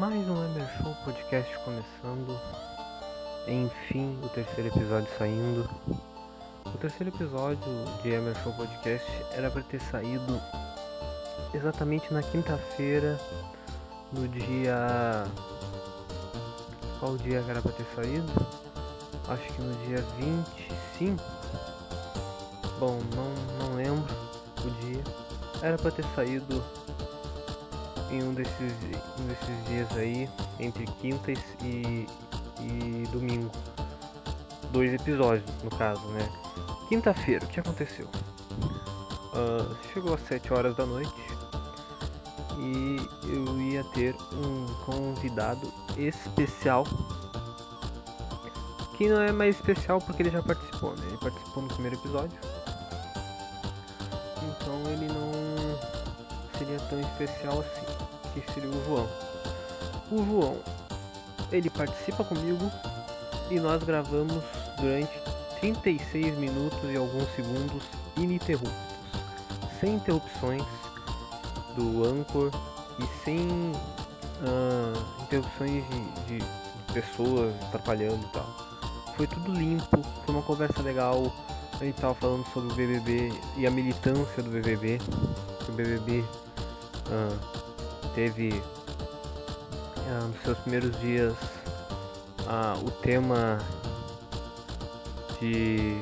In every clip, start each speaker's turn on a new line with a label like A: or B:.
A: Mais um Emer Show podcast começando. Enfim, o terceiro episódio saindo. O terceiro episódio de Emer Show podcast era para ter saído exatamente na quinta-feira, no dia. Qual dia era para ter saído? Acho que no dia 25. Bom, não, não lembro o dia. Era para ter saído em um desses, um desses dias aí, entre quinta e, e domingo. Dois episódios, no caso, né? Quinta-feira, o que aconteceu? Uh, chegou às 7 horas da noite e eu ia ter um convidado especial. Que não é mais especial porque ele já participou, né? Ele participou no primeiro episódio. Então ele não seria tão especial assim que seria o João. O João, ele participa comigo e nós gravamos durante 36 minutos e alguns segundos ininterruptos, sem interrupções do Anchor e sem uh, interrupções de, de, pessoas atrapalhando e tal. Foi tudo limpo, foi uma conversa legal. A gente tava falando sobre o BBB e a militância do BBB. O BBB uh, teve ah, nos seus primeiros dias ah, o tema de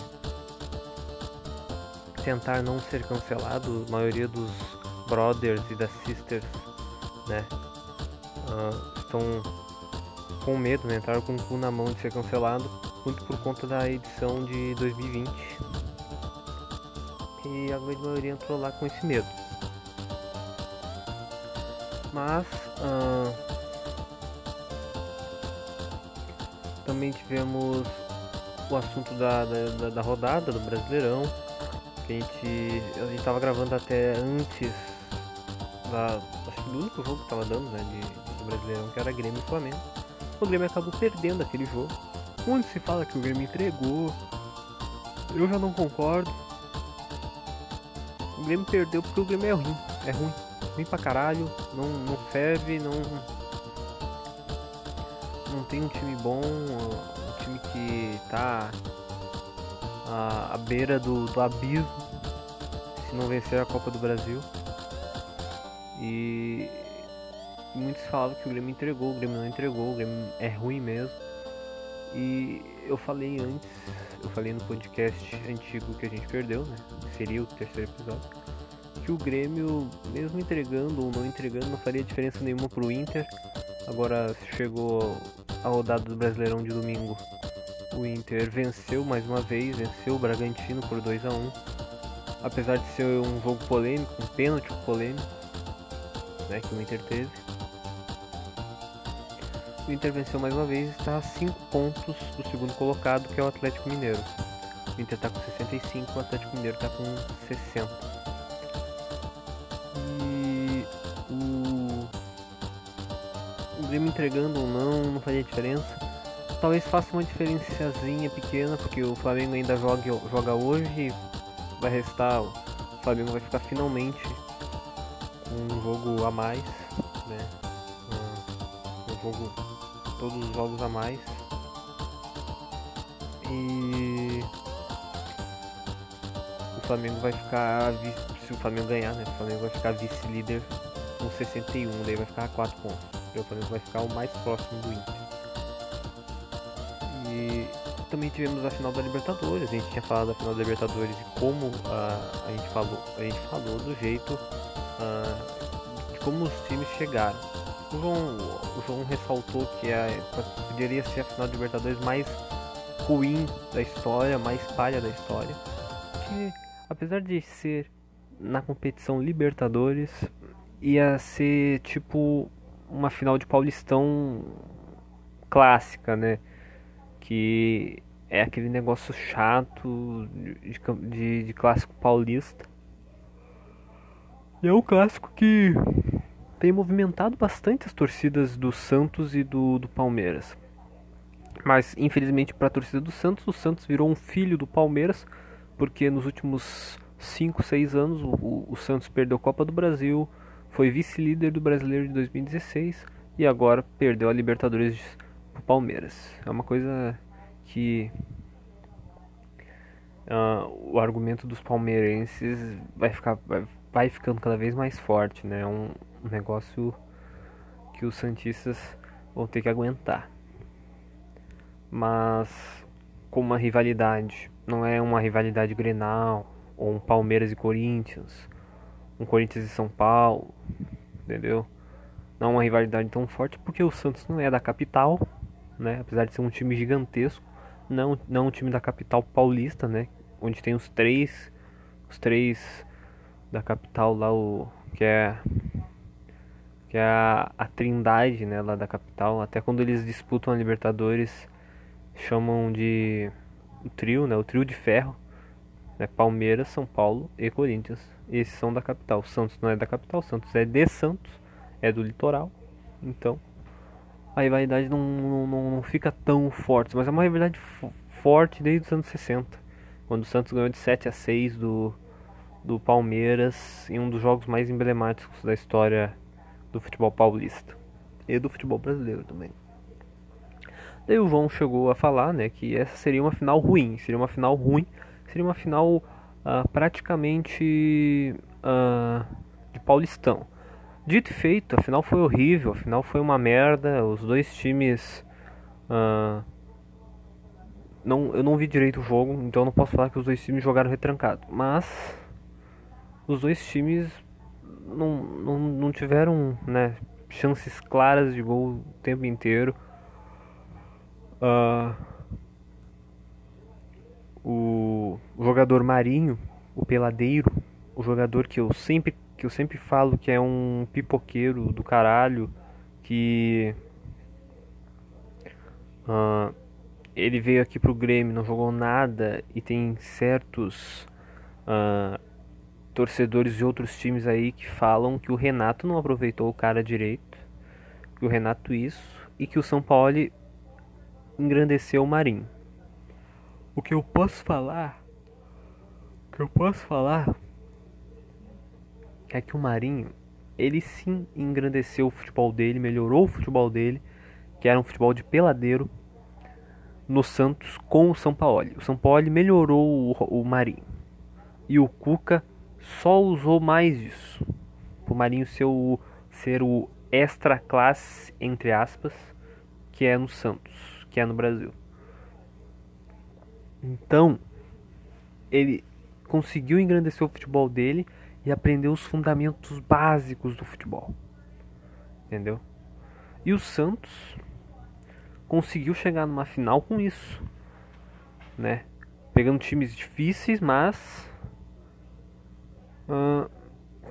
A: tentar não ser cancelado, a maioria dos brothers e das sisters, né, uh, estão com medo, né, entraram com o cu na mão de ser cancelado, muito por conta da edição de 2020. E a grande maioria entrou lá com esse medo. Mas também tivemos o assunto da, da, da, rodada do Brasileirão. Que a gente, a gente gravando até antes da. Acho que do único jogo que tava dando, né? De, do Brasileirão, que era Grêmio e Flamengo. O Grêmio acabou perdendo aquele jogo. Onde se fala que o Grêmio entregou. Eu já não concordo. O Grêmio perdeu porque o Grêmio é ruim. É ruim ruim pra caralho, não, não ferve, não. Não tem um time bom, um time que tá à, à beira do, do abismo se não vencer a Copa do Brasil. E, muitos falavam que o Grêmio entregou, o Grêmio não entregou, o Grêmio é ruim mesmo. E eu falei antes, eu falei no podcast antigo que a gente perdeu, né? Seria o terceiro episódio que o Grêmio, mesmo entregando ou não entregando, não faria diferença nenhuma pro Inter. Agora chegou a rodada do Brasileirão de domingo. O Inter venceu mais uma vez, venceu o Bragantino por 2 a 1 Apesar de ser um jogo polêmico, um pênalti polêmico né, que o Inter teve. O Inter venceu mais uma vez e está a 5 pontos do segundo colocado, que é o Atlético Mineiro. O Inter está com 65, o Atlético Mineiro está com 60. Grêmio entregando ou não, não faria diferença. Talvez faça uma diferenciazinha pequena, porque o Flamengo ainda joga, joga hoje e vai restar. O Flamengo vai ficar finalmente com um jogo a mais, né? Um jogo. Todos os jogos a mais. E o Flamengo vai ficar. Se o Flamengo ganhar, né? O Flamengo vai ficar vice-líder com 61, daí vai ficar a 4 pontos porque o Flamengo vai ficar o mais próximo do Inter. E também tivemos a final da Libertadores. A gente tinha falado da final da Libertadores e como uh, a gente falou, a gente falou do jeito uh, de como os times chegaram. O João, o João ressaltou que a, poderia ser a final da Libertadores mais ruim da história, mais palha da história. Que apesar de ser na competição Libertadores, ia ser tipo uma final de Paulistão clássica, né? Que é aquele negócio chato de, de, de clássico paulista. E é um clássico que tem movimentado bastante as torcidas do Santos e do, do Palmeiras. Mas infelizmente para a torcida do Santos, o Santos virou um filho do Palmeiras, porque nos últimos 5, 6 anos o, o, Santos perdeu a Copa do Brasil, foi vice-líder do Brasileiro de 2016 e agora perdeu a Libertadores pro Palmeiras. É uma coisa que uh, o argumento dos palmeirenses vai ficar vai, vai ficando cada vez mais forte, né? É um, negócio que os santistas vão ter que aguentar. Mas com uma rivalidade, não é uma rivalidade Grenal ou um Palmeiras e Corinthians, um Corinthians e São Paulo, entendeu? Não é uma rivalidade tão forte porque o Santos não é da capital, né? Apesar de ser um time gigantesco, não não um time da capital paulista, né? Onde tem os três os três da capital lá o que é que é a, a Trindade, né, lá da capital. Até quando eles disputam a Libertadores, chamam de o trio, né, o trio de ferro, né, Palmeiras, São Paulo e Corinthians. Esses são da capital. Santos não é da capital, Santos é de Santos, é do litoral. Então, a rivalidade não, não, não fica tão forte, mas é uma rivalidade forte desde os anos 60, quando o Santos ganhou de 7 a 6 do, do Palmeiras em um dos jogos mais emblemáticos da história do futebol paulista e do futebol brasileiro também. Daí o João chegou a falar, né, que essa seria uma final ruim, seria uma final ruim, seria uma final uh, praticamente uh, de Paulistão. Dito e feito, a final foi horrível, a final foi uma merda, os dois times uh, não, eu não vi direito o jogo, então não posso falar que os dois times jogaram retrancado, mas os dois times não, não, não tiveram né, chances claras de gol o tempo inteiro. Uh, o, jogador Marinho, o peladeiro, o jogador que eu sempre que eu sempre falo que é um pipoqueiro do caralho, que uh, ele veio aqui pro Grêmio, não jogou nada e tem certos uh, torcedores de outros times aí que falam que o Renato não aproveitou o cara direito, que o Renato isso e que o São Paulo engrandeceu o Marinho. O que eu posso falar, o que eu posso falar é que o Marinho, ele sim engrandeceu o futebol dele, melhorou o futebol dele, que era um futebol de peladeiro no Santos com o São Paulo. O São Paulo melhorou o, o Marinho. E o Cuca só usou mais isso. O Marinho ser o, ser o extra classe, entre aspas, que é no Santos, que é no Brasil. Então, ele conseguiu engrandecer o futebol dele e aprender os fundamentos básicos do futebol. Entendeu? E o Santos conseguiu chegar numa final com isso, né? Pegando times difíceis, mas uh,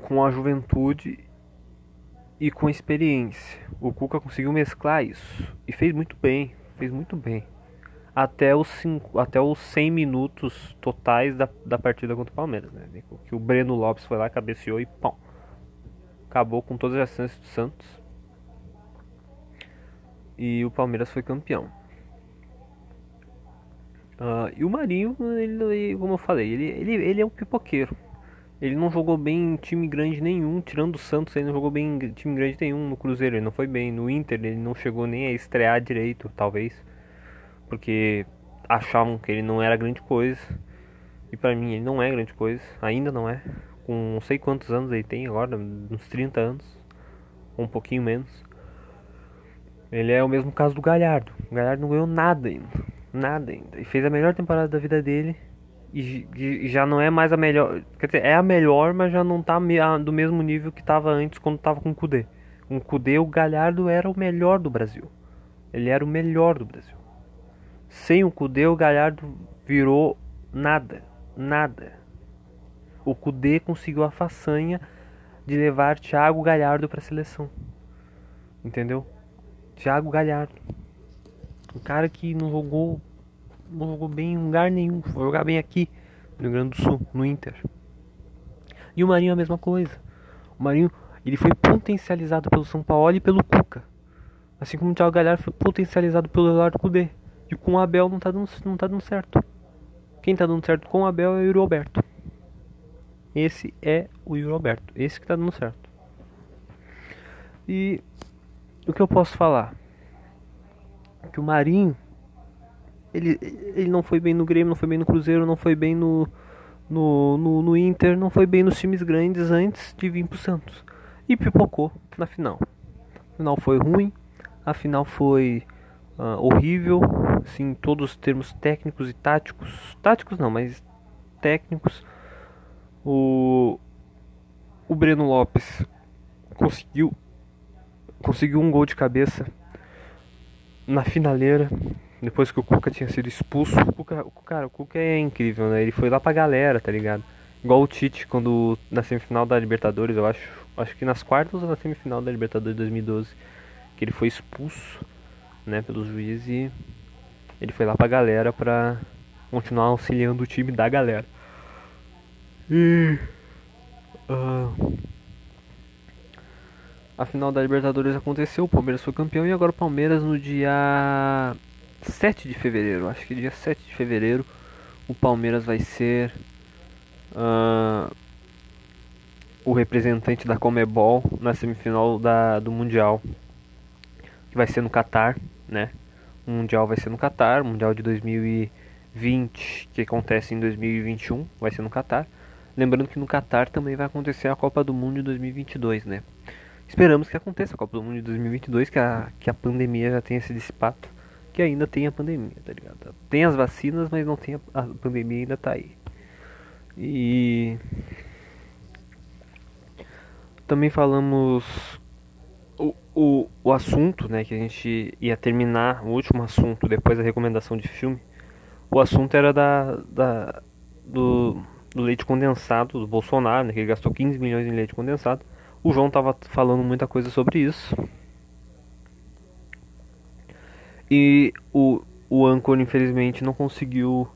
A: com a juventude e com a experiência. O Cuca conseguiu mesclar isso e fez muito bem, fez muito bem. Até os, cinco, até os 100 minutos totais da, da partida contra o Palmeiras. Né? Que o Breno Lopes foi lá, cabeceou e pão. Acabou com todas as chances do Santos. E o Palmeiras foi campeão. Uh, e o Marinho, ele, como eu falei, ele, ele, ele é um pipoqueiro. Ele não jogou bem em time grande nenhum, tirando o Santos, ele não jogou bem em time grande nenhum no Cruzeiro, ele não foi bem. No Inter, ele não chegou nem a estrear direito, talvez, porque achavam que ele não era grande coisa. E para mim, ele não é grande coisa, ainda não é. Com não sei quantos anos ele tem agora, uns 30 anos, ou um pouquinho menos. Ele é o mesmo caso do Galhardo. O Galhardo não ganhou nada ainda, nada ainda. E fez a melhor temporada da vida dele e, e, já não é mais a melhor. Quer dizer, é a melhor, mas já não tá do mesmo nível que tava antes quando tava com o Kudê. Com o Kudê, o Galhardo era o melhor do Brasil. Ele era o melhor do Brasil. Sem o Kudê, o Galhardo virou nada. Nada. O Kudê conseguiu a façanha de levar Thiago Galhardo para a seleção. Entendeu? Thiago Galhardo. Um cara que não jogou não jogou bem em lugar nenhum. Foi jogar bem aqui, no Rio Grande do Sul, no Inter. E o Marinho a mesma coisa. O Marinho ele foi potencializado pelo São Paulo e pelo Cuca. Assim como o Thiago Galhardo foi potencializado pelo Eduardo Cudê. E com o Abel não tá, dando, não tá dando certo. Quem tá dando certo com o Abel é o Yuri Alberto. Esse é o Yuri Alberto. Esse que tá dando certo. E o que eu posso falar? Que o Marinho ele, ele não foi bem no Grêmio, não foi bem no Cruzeiro, não foi bem no, no, no, no Inter, não foi bem nos times grandes antes de vir pro Santos. E pipocou na final. A final foi ruim, a final foi uh, horrível, assim, todos os termos técnicos e táticos. Táticos não, mas técnicos. O, o Breno Lopes conseguiu conseguiu um gol de cabeça na finaleira depois que o Cuca tinha sido expulso. O Cuca, o, cara, o Cuca é incrível, né? Ele foi lá pra galera, tá ligado? Igual o Tite quando na semifinal da Libertadores, eu acho, acho que nas quartas ou na semifinal da Libertadores 2012, que ele foi expulso, né, pelos juízes e ele foi lá pra galera pra continuar auxiliando o time da galera. E uh, a final da Libertadores aconteceu, o Palmeiras foi campeão e agora o Palmeiras no dia 7 de fevereiro, acho que dia 7 de fevereiro, o Palmeiras vai ser uh, o representante da Comebol na semifinal da, do Mundial, que vai ser no Catar, né? O Mundial vai ser no Catar, o Mundial de 2020, que acontece em 2021, vai ser no Catar. Lembrando que no Catar também vai acontecer a Copa do Mundo de 2022, né? Esperamos que aconteça a Copa do Mundo de 2022, que a, que a pandemia já tenha se dissipado que ainda tem a pandemia, tá ligado? Tem as vacinas, mas não tem a, a pandemia ainda tá aí. E também falamos o, o, assunto, né, que a gente ia terminar, o último assunto depois da recomendação de filme. O assunto era da, da do, do leite condensado do Bolsonaro, né, que ele gastou 15 milhões em leite condensado. O João tava falando muita coisa sobre isso. E o, o Anchor, infelizmente, não conseguiu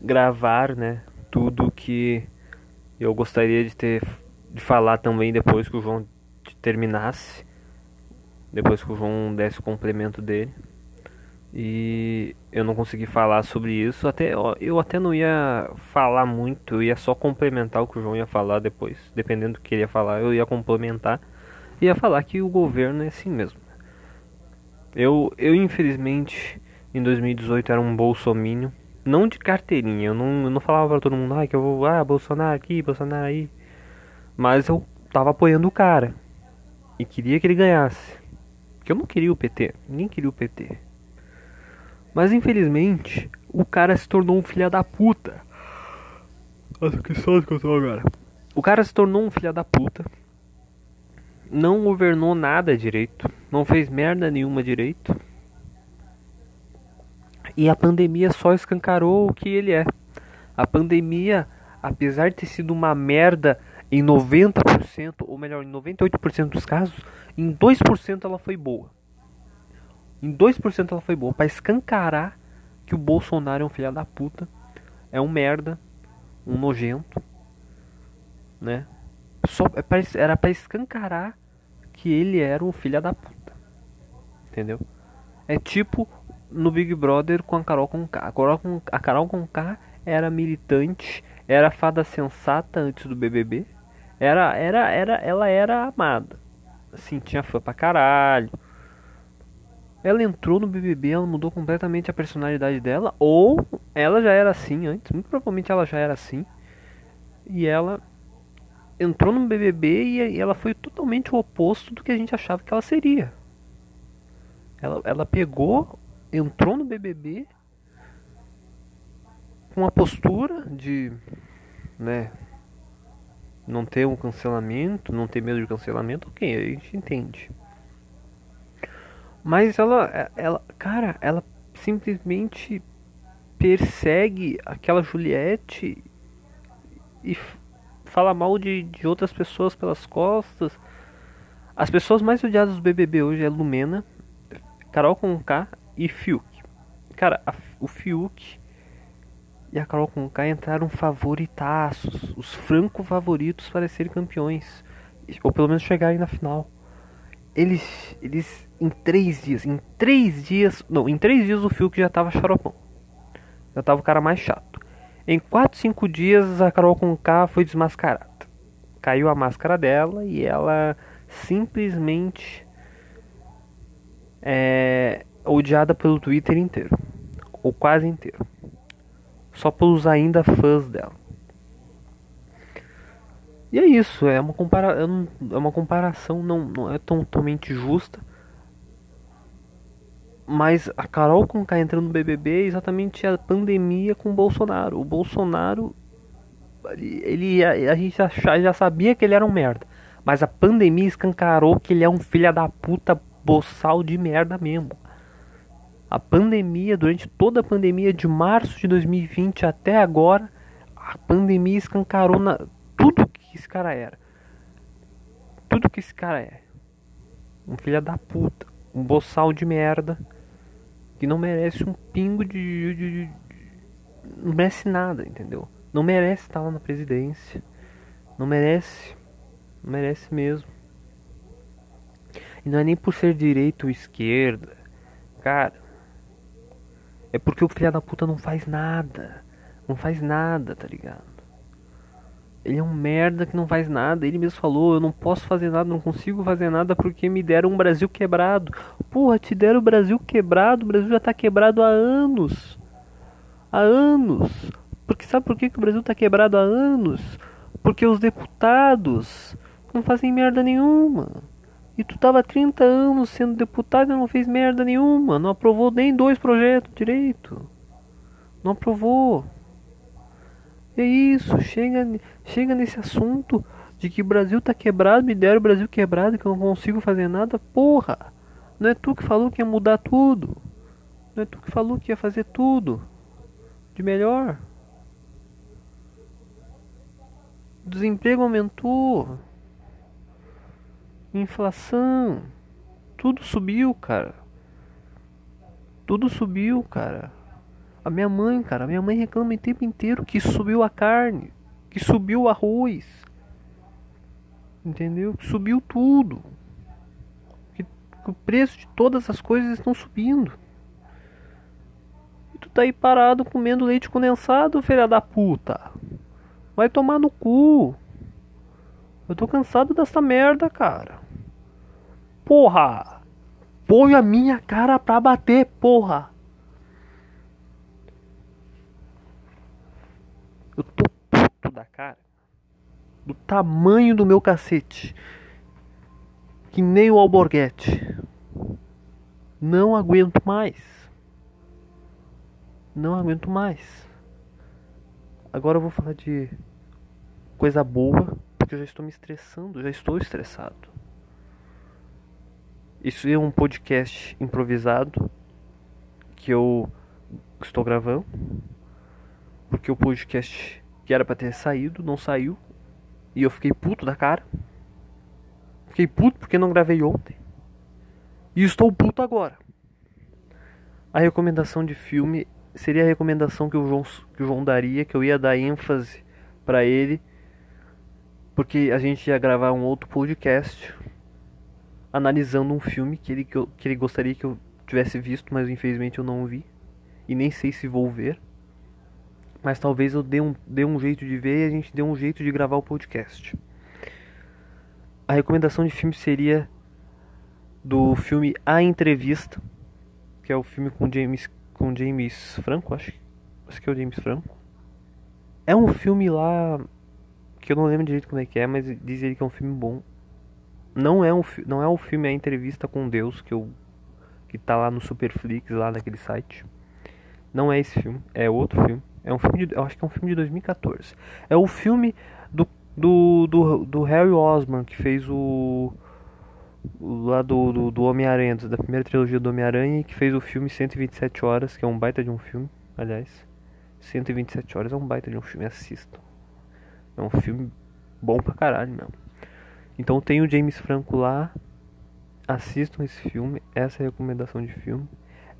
A: gravar, né? Tudo que eu gostaria de ter de falar também depois que o João terminasse. Depois que o João desse o complemento dele. E eu não consegui falar sobre isso. Até eu até não ia falar muito, eu ia só complementar o que o João ia falar depois. Dependendo do que ele ia falar, eu ia complementar. Ia falar que o governo é assim mesmo. Eu, eu infelizmente, em 2018 era um bolsomínio. Não de carteirinha, eu não, eu não falava pra todo mundo, ah, que eu vou, ah, Bolsonaro aqui, Bolsonaro aí. Mas eu tava apoiando o cara. E queria que ele ganhasse. Porque eu não queria o PT, ninguém queria o PT. Mas infelizmente, o cara se tornou um filho da puta. Nossa, que sorte que eu tô agora. O cara se tornou um filho da puta não governou nada direito, não fez merda nenhuma direito. E a pandemia só escancarou o que ele é. A pandemia, apesar de ter sido uma merda em 90%, ou melhor, em 98% dos casos, em 2% ela foi boa. Em 2% ela foi boa para escancarar que o Bolsonaro é um filho da puta, é um merda, um nojento, né? Só é era para escancarar que ele era um filho da puta. Entendeu? É tipo no Big Brother com a Carol com K. A Carol com, a Carol era militante, era fada sensata antes do BBB. Era, era, era, ela era amada. Assim, tinha fã pra caralho. Ela entrou no BBB, ela mudou completamente a personalidade dela, ou ela já era assim antes, muito provavelmente ela já era assim. E ela entrou no BBB e ela foi totalmente o oposto do que a gente achava que ela seria. Ela, ela pegou, entrou no BBB com uma postura de, né, não ter um cancelamento, não ter medo de cancelamento, ok, a gente entende. Mas ela, ela, cara, ela simplesmente persegue aquela Juliette e fala mal de, de outras pessoas pelas costas. As pessoas mais odiadas do BBB hoje é Lumena, Carol Conká e Fiuk. Cara, a, o Fiuk e a Carol Conká entraram favoritaços, os franco favoritos para serem campeões, ou pelo menos chegarem na final. Eles, eles em três dias, em três dias, não, em três dias o Fiuk já tava xaropão, já tava o cara mais chato. Em 4, 5 dias a Carol com K foi desmascarada. Caiu a máscara dela e ela simplesmente é odiada pelo Twitter inteiro, ou quase inteiro, só pelos ainda fãs dela. E é isso, é uma, compara é uma comparação não, não é totalmente justa. Mas a Carol com K entrando no BBB é exatamente a pandemia com o Bolsonaro. O Bolsonaro, ele, a, a gente já, já sabia que ele era um merda. Mas a pandemia escancarou que ele é um filho da puta boçal de merda mesmo. A pandemia, durante toda a pandemia de março de 2020 até agora, a pandemia escancarou na, tudo que esse cara era. Tudo que esse cara é. Um filho da puta. Um boçal de merda. Que não merece um pingo de, de, de. Não merece nada, entendeu? Não merece estar lá na presidência. Não merece. Não merece mesmo. E não é nem por ser direita ou esquerda. Cara. É porque o filho da puta não faz nada. Não faz nada, tá ligado? Ele é um merda que não faz nada. Ele mesmo falou: Eu não posso fazer nada, não consigo fazer nada porque me deram um Brasil quebrado. Porra, te deram o Brasil quebrado. O Brasil já tá quebrado há anos. Há anos. Porque sabe por que, que o Brasil tá quebrado há anos? Porque os deputados não fazem merda nenhuma. E tu tava 30 anos sendo deputado e não fez merda nenhuma. Não aprovou nem dois projetos direito. Não aprovou. É isso, chega, chega nesse assunto de que o Brasil tá quebrado, me deram o Brasil quebrado, que eu não consigo fazer nada. Porra! Não é tu que falou que ia mudar tudo. Não é tu que falou que ia fazer tudo de melhor. O desemprego aumentou. Inflação. Tudo subiu, cara. Tudo subiu, cara. A minha mãe, cara, a minha mãe reclama o tempo inteiro que subiu a carne, que subiu o arroz. Entendeu? Que subiu tudo. Que, que o preço de todas as coisas estão subindo. E tu tá aí parado comendo leite condensado, filha da puta. Vai tomar no cu. Eu tô cansado dessa merda, cara. Porra! Põe a minha cara pra bater, porra! Eu tô puto da cara. Do tamanho do meu cacete. Que nem o alborguete. Não aguento mais. Não aguento mais. Agora eu vou falar de coisa boa, porque eu já estou me estressando, já estou estressado. Isso é um podcast improvisado que eu estou gravando porque o podcast que era para ter saído não saiu e eu fiquei puto da cara. Fiquei puto porque não gravei ontem. E estou puto agora. A recomendação de filme seria a recomendação que o João, que o João daria, que eu ia dar ênfase para ele, porque a gente ia gravar um outro podcast analisando um filme que ele, que, eu, que ele gostaria que eu tivesse visto, mas infelizmente eu não vi. E nem sei se vou ver. Mas talvez eu dê um, dê um jeito de ver e a gente dê um jeito de gravar o podcast. A recomendação de filme seria do filme A Entrevista, que é o filme com James com James Franco, acho, acho que é o James Franco. É um filme lá que eu não lembro direito como é que é, mas diz ele que é um filme bom. Não é um não é o filme A Entrevista com Deus que eu que tá lá no Superflix lá naquele site. Não é esse filme, é outro filme. É um filme de, eu acho que é um filme de 2014. É o filme do do, do, do Harry Osborn que fez o, o lá do, do, do Homem-Aranha, da primeira trilogia do Homem-Aranha, e que fez o filme 127 horas, que é um baita de um filme, aliás. 127 horas é um baita de um filme, assistam. É um filme bom pra caralho mesmo. Então tem o James Franco lá. Assistam esse filme, essa é a recomendação de filme.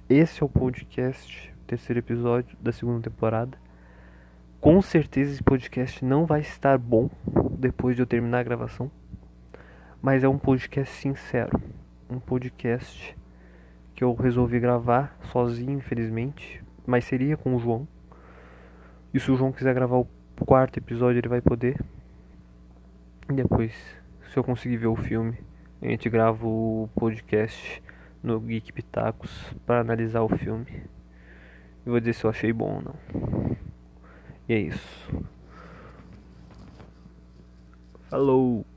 A: Esse é o podcast terceiro episódio da segunda temporada. Com certeza esse podcast não vai estar bom depois de eu terminar a gravação. Mas é um podcast sincero. Um podcast que eu resolvi gravar sozinho, infelizmente. Mas seria com o João. E se o João quiser gravar o quarto episódio, ele vai poder. E depois, se eu conseguir ver o filme, a gente grava o podcast no Geek Pitacos para analisar o filme. E vou dizer se eu achei bom ou não. E é isso. Falou!